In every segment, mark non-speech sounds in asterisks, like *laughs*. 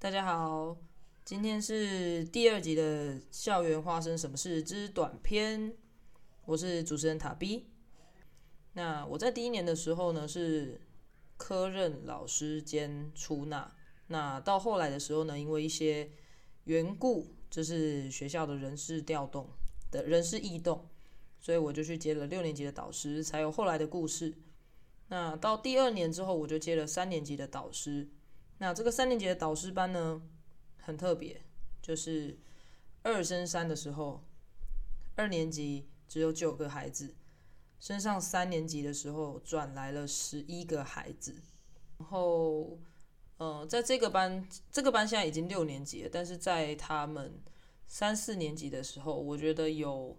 大家好，今天是第二集的《校园发生什么事之短篇》，我是主持人塔 B。那我在第一年的时候呢，是科任老师兼出纳。那到后来的时候呢，因为一些缘故，就是学校的人事调动的人事异动，所以我就去接了六年级的导师，才有后来的故事。那到第二年之后，我就接了三年级的导师。那这个三年级的导师班呢，很特别，就是二升三的时候，二年级只有九个孩子，升上三年级的时候转来了十一个孩子。然后，呃，在这个班，这个班现在已经六年级了，但是在他们三四年级的时候，我觉得有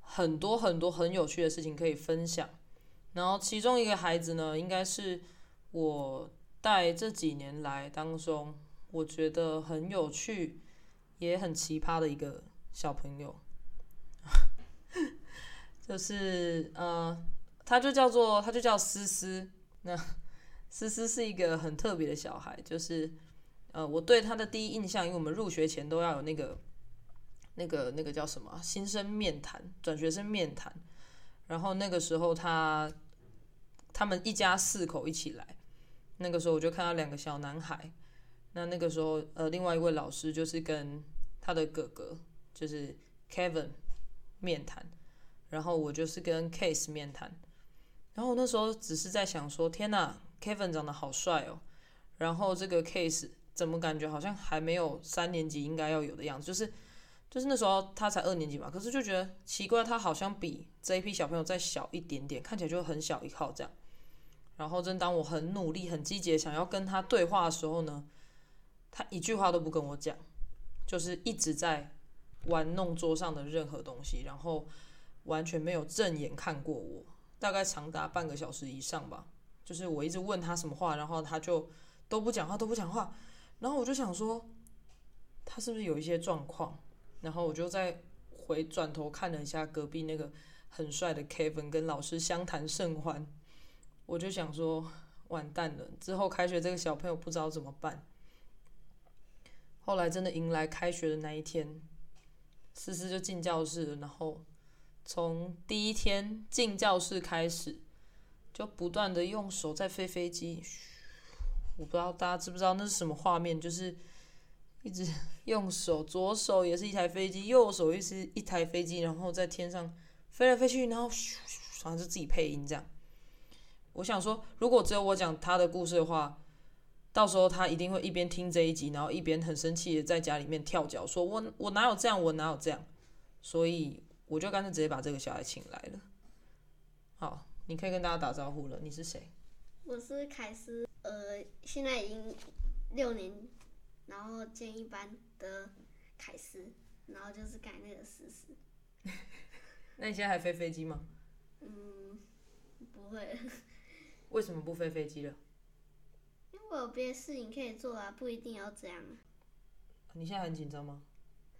很多很多很有趣的事情可以分享。然后其中一个孩子呢，应该是我带这几年来当中，我觉得很有趣，也很奇葩的一个小朋友，*laughs* 就是呃，他就叫做他就叫思思。那思思是一个很特别的小孩，就是呃，我对他的第一印象，因为我们入学前都要有那个那个那个叫什么新生面谈、转学生面谈。然后那个时候他，他们一家四口一起来，那个时候我就看到两个小男孩。那那个时候，呃，另外一位老师就是跟他的哥哥，就是 Kevin 面谈，然后我就是跟 Case 面谈。然后那时候只是在想说，天呐，Kevin 长得好帅哦。然后这个 Case 怎么感觉好像还没有三年级应该要有的样子，就是。就是那时候他才二年级嘛，可是就觉得奇怪，他好像比这一批小朋友再小一点点，看起来就很小一号这样。然后正当我很努力、很积极想要跟他对话的时候呢，他一句话都不跟我讲，就是一直在玩弄桌上的任何东西，然后完全没有正眼看过我，大概长达半个小时以上吧。就是我一直问他什么话，然后他就都不讲话，都不讲话。然后我就想说，他是不是有一些状况？然后我就再回转头看了一下隔壁那个很帅的 Kevin 跟老师相谈甚欢，我就想说完蛋了，之后开学这个小朋友不知道怎么办。后来真的迎来开学的那一天，思思就进教室了，然后从第一天进教室开始，就不断的用手在飞飞机，我不知道大家知不知道那是什么画面，就是。一直 *laughs* 用手，左手也是一台飞机，右手又是一台飞机，然后在天上飞来飞去，然后咻咻，好像是自己配音这样。我想说，如果只有我讲他的故事的话，到时候他一定会一边听这一集，然后一边很生气的在家里面跳脚，说我我哪有这样，我哪有这样。所以我就干脆直接把这个小孩请来了。好，你可以跟大家打招呼了。你是谁？我是凯斯，呃，现在已经六年。然后建一班的凯斯，然后就是改那个思思。那你现在还飞飞机吗？嗯，不会。为什么不飞飞机了？因为我有别的事情可以做啊，不一定要这样。你现在很紧张吗？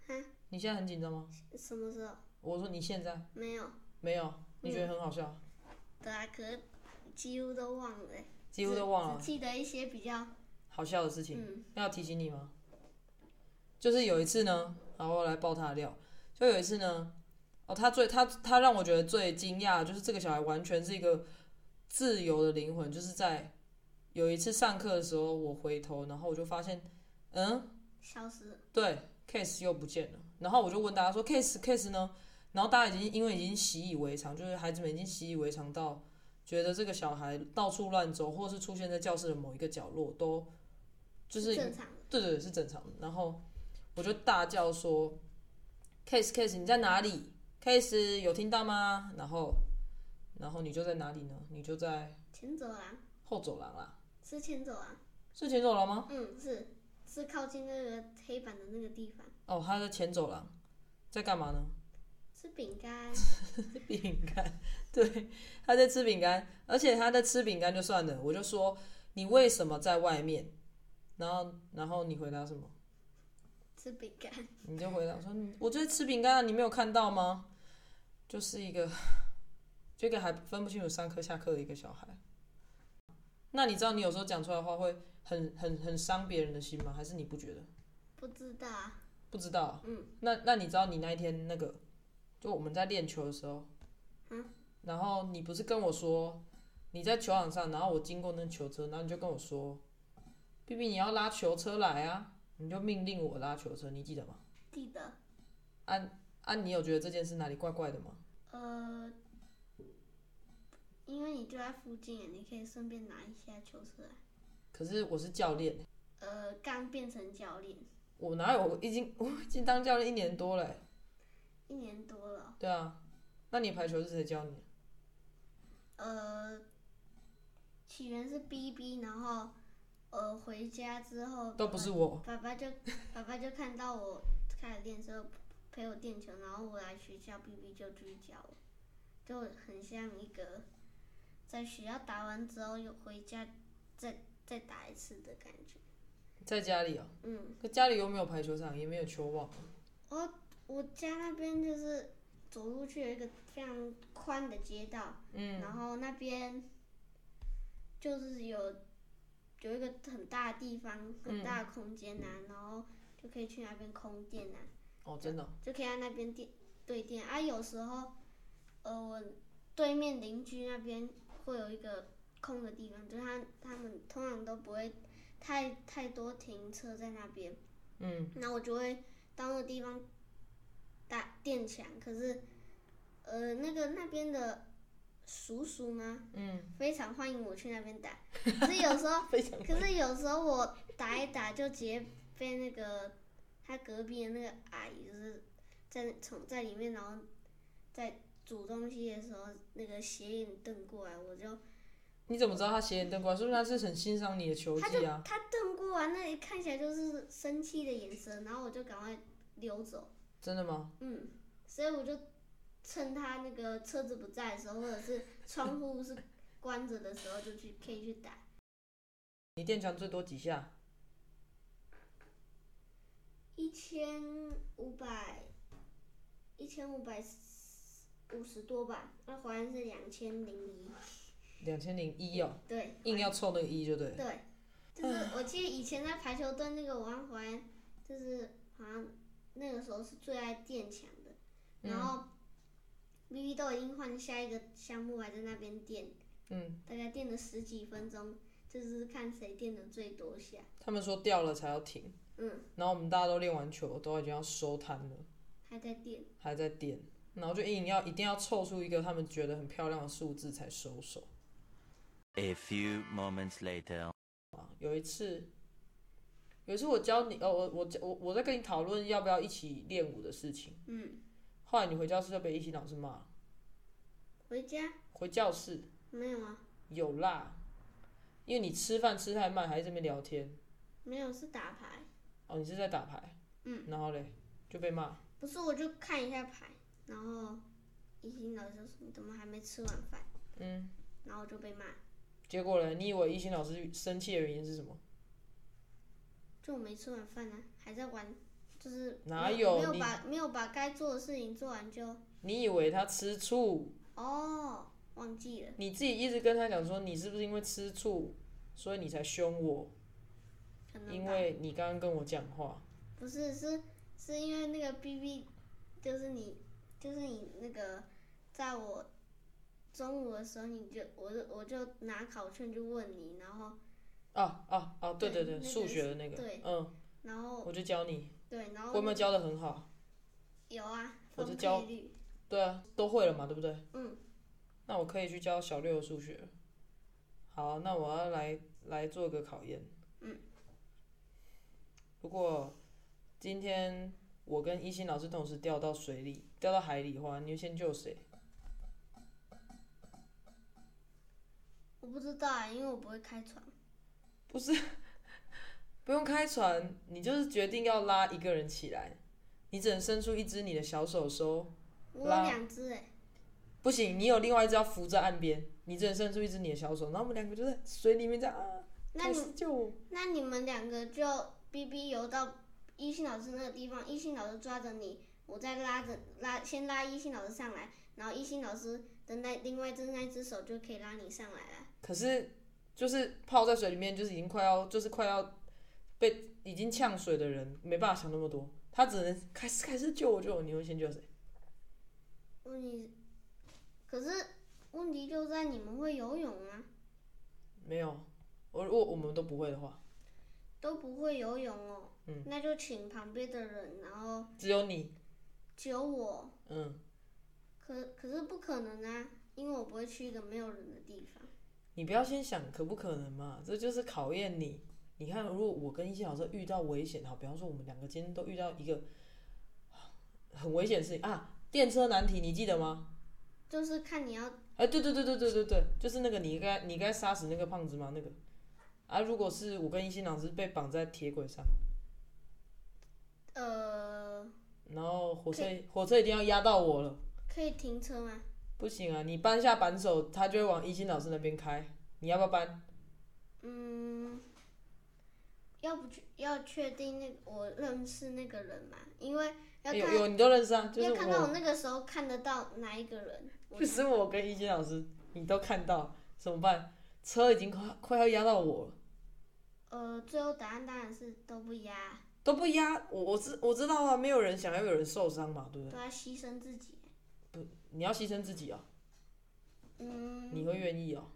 哈？你现在很紧张吗？什么时候？我说你现在。没有。没有？你觉得很好笑？对啊，可几乎都忘了。几乎都忘了。只记得一些比较。好笑的事情，要提醒你吗？就是有一次呢，然后来爆他的料。就有一次呢，哦，他最他他让我觉得最惊讶，就是这个小孩完全是一个自由的灵魂。就是在有一次上课的时候，我回头，然后我就发现，嗯，消失。对，case 又不见了。然后我就问大家说，case case 呢？然后大家已经因为已经习以为常，就是孩子们已经习以为常到觉得这个小孩到处乱走，或是出现在教室的某一个角落都。就是正常的，对对是正常的。然后我就大叫说：“Case Case，你在哪里？Case 有听到吗？”然后，然后你就在哪里呢？你就在前走廊，后走廊啦。是前走廊，是前走廊吗？嗯，是，是靠近那个黑板的那个地方。哦，他在前走廊，在干嘛呢？吃饼干。饼干，*laughs* 对，他在吃饼干，而且他在吃饼干就算了，我就说你为什么在外面？然后，然后你回答什么？吃饼干。你就回答说：“我在吃饼干啊，你没有看到吗？”就是一个，这个还分不清楚上课下课的一个小孩。那你知道你有时候讲出来的话会很很很伤别人的心吗？还是你不觉得？不知道啊，不知道啊。嗯。那那你知道你那一天那个，就我们在练球的时候，嗯。然后你不是跟我说你在球场上，然后我经过那球车，然后你就跟我说，B B 你要拉球车来啊，你就命令我拉球车，你记得吗？记得。啊啊，你有觉得这件事哪里怪怪的吗？呃，因为你就在附近，你可以顺便拿一下球出来。可是我是教练，呃，刚变成教练，我哪有？我已经 *laughs* 我已经当教练一年多了欸。一年多了。对啊，那你排球是谁教你？呃，起源是 BB，然后呃回家之后都不是我。爸爸就爸爸就看到我开始练之后陪我练球，然后我来学校，BB 就继续教我，就很像一个在学校打完之后又回家再再打一次的感觉。在家里哦、嗯，可家里又没有排球场，也没有球网。我我家那边就是走路去有一个非常宽的街道，嗯，然后那边就是有有一个很大的地方，很大的空间呐、然后就可以去那边空电呐、哦，真的哦、就可以在那边电对电啊。有时候，呃，我对面邻居那边会有一个空的地方，就是他他们通常都不会太太多停车在那边，嗯，那我就会到那个地方打电墙。可是，呃，那个那边的叔叔吗？嗯，非常欢迎我去那边打。可是有时候，*laughs* 可是有时候我打一打就直接被那个他隔壁的那个阿姨，就是在从在里面，然后在煮东西的时候，那个斜眼瞪过来，我就你怎么知道他斜眼瞪过来？是不是他是很欣赏你的球他技啊。他瞪过来，那里看起来就是生气的眼神，然后我就赶快溜走。真的吗？嗯，所以我就趁他那个车子不在的时候，或者是窗户是关着的时候，就去可以去打。你垫墙最多几下？一千五百，一千五百五十多吧，那华人是两千零一，两千零一哦，对，硬要凑那个一就对。对，就是我记得以前在排球队那个王华安，就是好像那个时候是最爱垫墙的，然后 B B 都已经换下一个项目，还在那边垫，嗯，大概垫了十几分钟，就是看谁垫的最多下，他们说掉了才要停，嗯，然后我们大家都练完球，都已经要收摊了，还在垫。还在垫，然后就硬要一定要凑出一个他们觉得很漂亮的数字才收手。A few moments later. 啊，有一次，有一次我教你，哦，我我我我在跟你讨论要不要一起练舞的事情，嗯，后来你回教室就被一心老师骂，回家？回教室。没有啊，有啦，因为你吃饭吃太慢，还在这边聊天，没有是打牌。哦，你是在打牌，嗯，然后嘞就被骂，不是，我就看一下牌，然后一心老师就说你怎么还没吃晚饭，嗯，然后就被骂，结果呢，你以为一心老师生气的原因是什么？就我没吃完饭呢、还在玩，就是哪没有没有把没有把该做的事情做完就你以为他吃醋？哦忘记了，你自己一直跟他讲说，你是不是因为吃醋，所以你才凶我？因为你刚刚跟我讲话，不是是是因为那个 B B 就是你就是你那个在我中午的时候你就我就我就拿考卷就问你，然后啊啊啊！对对对，数学的那个，对嗯，然后我就教你，对然后我有没有教的很好？有啊，我就教，对啊，都会了嘛，对不对？嗯，那我可以去教小六的数学。好，那我要来来做个考验。嗯。如果今天我跟一心老师同时掉到水里、掉到海里的话，你会先救谁？我不知道啊，因为我不会开船。不是，*laughs* 不用开船，你就是决定要拉一个人起来，你只能伸出一只你的小手手。我有两只哎，不行，你有另外一只要扶在岸边，你只能伸出一只你的小手，然后我们两个就在水里面这样啊，那你开始救我。那你们两个就 B B 游到一心老师那个地方，一心老师抓着你，我再拉着拉，先拉一心老师上来，然后一心老师的那另外一只那只手就可以拉你上来了。可是就是泡在水里面，就是已经快要，就是快要被已经呛水的人，没办法想那么多，他只能开始开始救我救我，你会先救谁？问题，可是问题就在你们会游泳吗？没有，我如果我们都不会的话，都不会游泳哦。嗯那就请旁边的人，然后只有你，只有我。嗯，可可是不可能啊，因为我不会去一个没有人的地方。你不要先想可不可能嘛，这就是考验你。你看，如果我跟一些老师遇到危险，好，比方说我们两个今天都遇到一个很危险的事情啊，电车难题，你记得吗？就是看你要哎，对对对对对对对，就是那个你该你该杀死那个胖子吗？那个啊，如果是我跟一心老师被绑在铁轨上，呃，然后火车火车一定要压到我了，可以停车吗？不行啊，你扳下扳手，他就会往一心老师那边开，你要不要搬？嗯，要不去要确定那个我认识那个人嘛？因为要看有有你都认识啊，就是要看到我我，那个时候看得到哪一个人。我就是我跟一心老师，你都看到，怎么办？车已经快快要压到我了。呃，最后答案当然是都不压，都不压我，我知我知道啊，没有人想要有人受伤嘛，对不对？都要牺牲自己。不你要牺牲自己啊，嗯，你会愿意哦？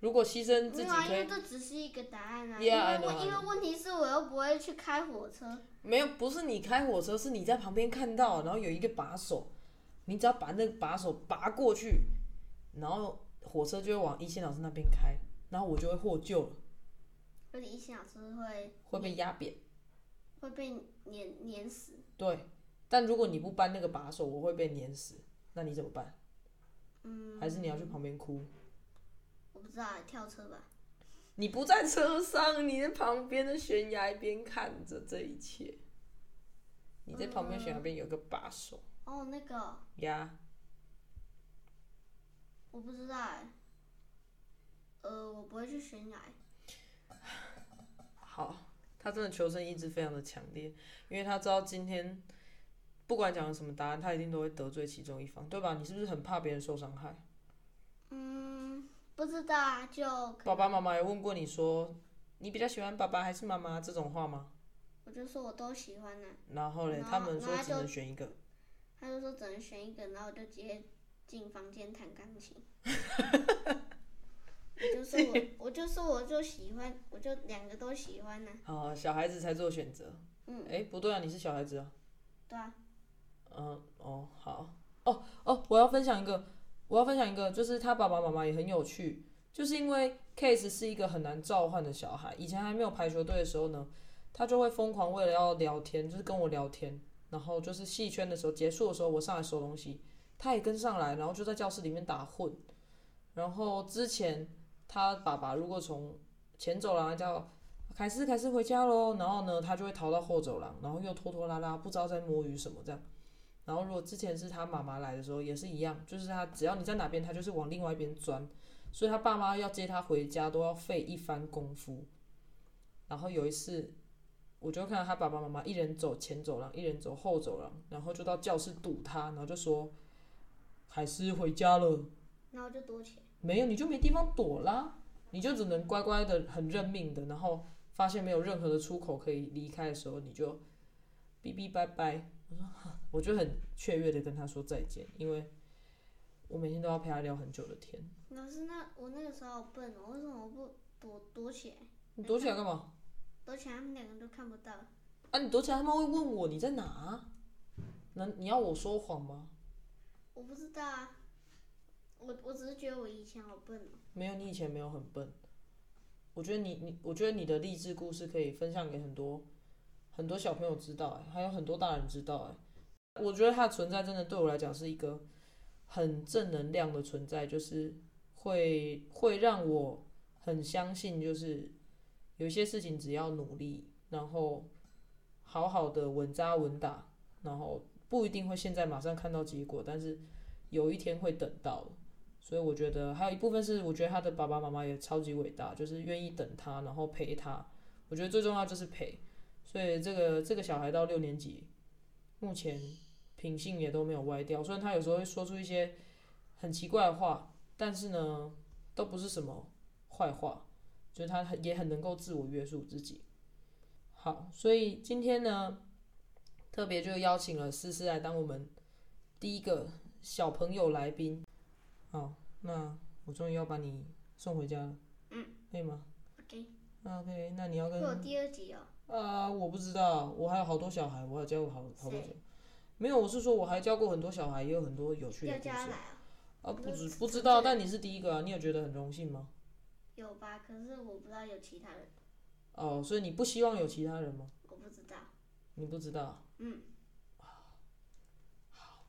如果牺牲自己没有啊，因可以为，这只是一个答案啊。Yeah, 因为因为问题是我又不会去开火车。没有，不是你开火车，是你在旁边看到，然后有一个把手，你只要把那个把手拔过去，然后火车就会往一线老师那边开，然后我就会获救了，而且一心老师会会被压扁。会被碾碾死。对，但如果你不搬那个把手，我会被碾死，那你怎么办？嗯，还是你要去旁边哭？我不知道，跳车吧。你不在车上，你在旁边的悬崖边看着这一切。你在旁边悬崖边有个把手哦，那个呀，我不知道哎。呃，我不会去悬崖。好，他真的求生意志非常的强烈，因为他知道今天不管讲了什么答案，他一定都会得罪其中一方，对吧？你是不是很怕别人受伤害？嗯，不知道啊，就爸爸妈妈有问过你说，你比较喜欢爸爸还是妈妈这种话吗？我就说我都喜欢呢、然后嘞，他们说只能选一个。他就说只能选一个，然后我就直接进房间弹钢琴。*laughs* 我就说我，我就说我就喜欢，我就两个都喜欢呢、哦，小孩子才做选择。嗯，哎，不对啊，你是小孩子啊。对啊，嗯，哦，好，哦哦，我要分享一个，我要分享一个，就是他爸爸妈妈也很有趣，就是因为 Case 是一个很难召唤的小孩，以前还没有排球队的时候呢，他就会疯狂为了要聊天，就是跟我聊天，然后就是戏圈的时候结束的时候，我上来收东西，他也跟上来，然后就在教室里面打混，然后之前他爸爸如果从前走廊叫凯斯，凯斯回家喽。然后呢，他就会逃到后走廊，然后又拖拖拉拉，不知道在摸鱼什么这样。然后如果之前是他妈妈来的时候，也是一样，就是他只要你在哪边，他就是往另外一边钻。所以他爸妈要接他回家都要费一番功夫。然后有一次，我就看到他爸爸妈妈一人走前走廊，一人走后走廊，然后就到教室堵他，然后就说：“凯斯回家了。”然后就躲起来。没有，你就没地方躲啦，你就只能乖乖的、很认命的，然后发现没有任何的出口可以离开的时候，你就哔哔拜拜。我说，我就很雀跃的跟他说再见，因为我每天都要陪他聊很久的天。老师，那我那个时候好笨哦，为什么不躲躲起来？你躲起来干嘛？躲起来，他们两个都看不到。啊，你躲起来，他们会问我你在哪啊？那你要我说谎吗？我不知道啊，我我只是觉得我以前好笨哦。没有，你以前没有很笨。我觉得你你，我觉得你的励志故事可以分享给很多很多小朋友知道、哎，还有很多大人知道、哎，我觉得它的存在真的对我来讲是一个很正能量的存在，就是会会让我很相信，就是有些事情只要努力，然后好好的稳扎稳打，然后不一定会现在马上看到结果，但是有一天会等到。所以我觉得还有一部分是，我觉得他的爸爸妈妈也超级伟大，就是愿意等他，然后陪他。我觉得最重要就是陪。所以这个这个小孩到六年级，目前品性也都没有歪掉。虽然他有时候会说出一些很奇怪的话，但是呢，都不是什么坏话，就是他很也很能够自我约束自己。好，所以今天呢，特别就邀请了思思来当我们第一个小朋友来宾。好，那我终于要把你送回家了，嗯，可以吗 OK，那？OK，那你要跟会有第二集哦。啊，我不知道，我还有好多小孩，我还有教过好好多小谁没有，我是说我还教过很多小孩，也有很多有趣的要故事加来啊？啊，不知不知道，但你是第一个啊，你有觉得很荣幸吗？有吧？可是我不知道有其他人，哦，所以你不希望有其他人吗？我不知道。你不知道，嗯，好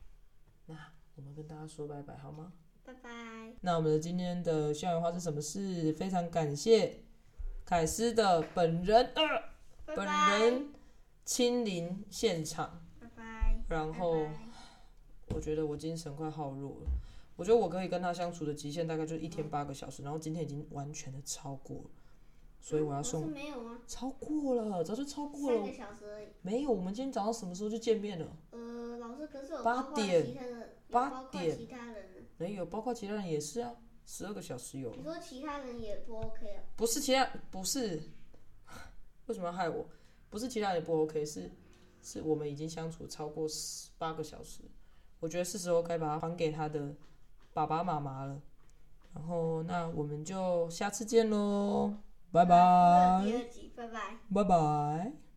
那我们跟大家说拜拜好吗？拜拜。那我们的今天的校园花是什么事？非常感谢凯斯的本人呃本。人亲临现场，拜拜。然后我觉得我精神快耗弱了。我觉得我可以跟他相处的极限大概就是一天八个小时，然后今天已经完全的超过了，所以我要送没有吗？超过了，早就超过了三个。小时而已。没有，我们今天早上什么时候就见面了？呃，老师，可是我八点八点其他人呢。没有，包括其他人也是啊，十二个小时有。你说其他人也不 OK 啊？不是其他，不是，*laughs* 为什么要害我？不是其他人不 OK，是是我们已经相处超过十八个小时，我觉得是时候该把它还给他的爸爸妈妈了。然后那我们就下次见喽，拜拜第，二集，拜拜。拜拜。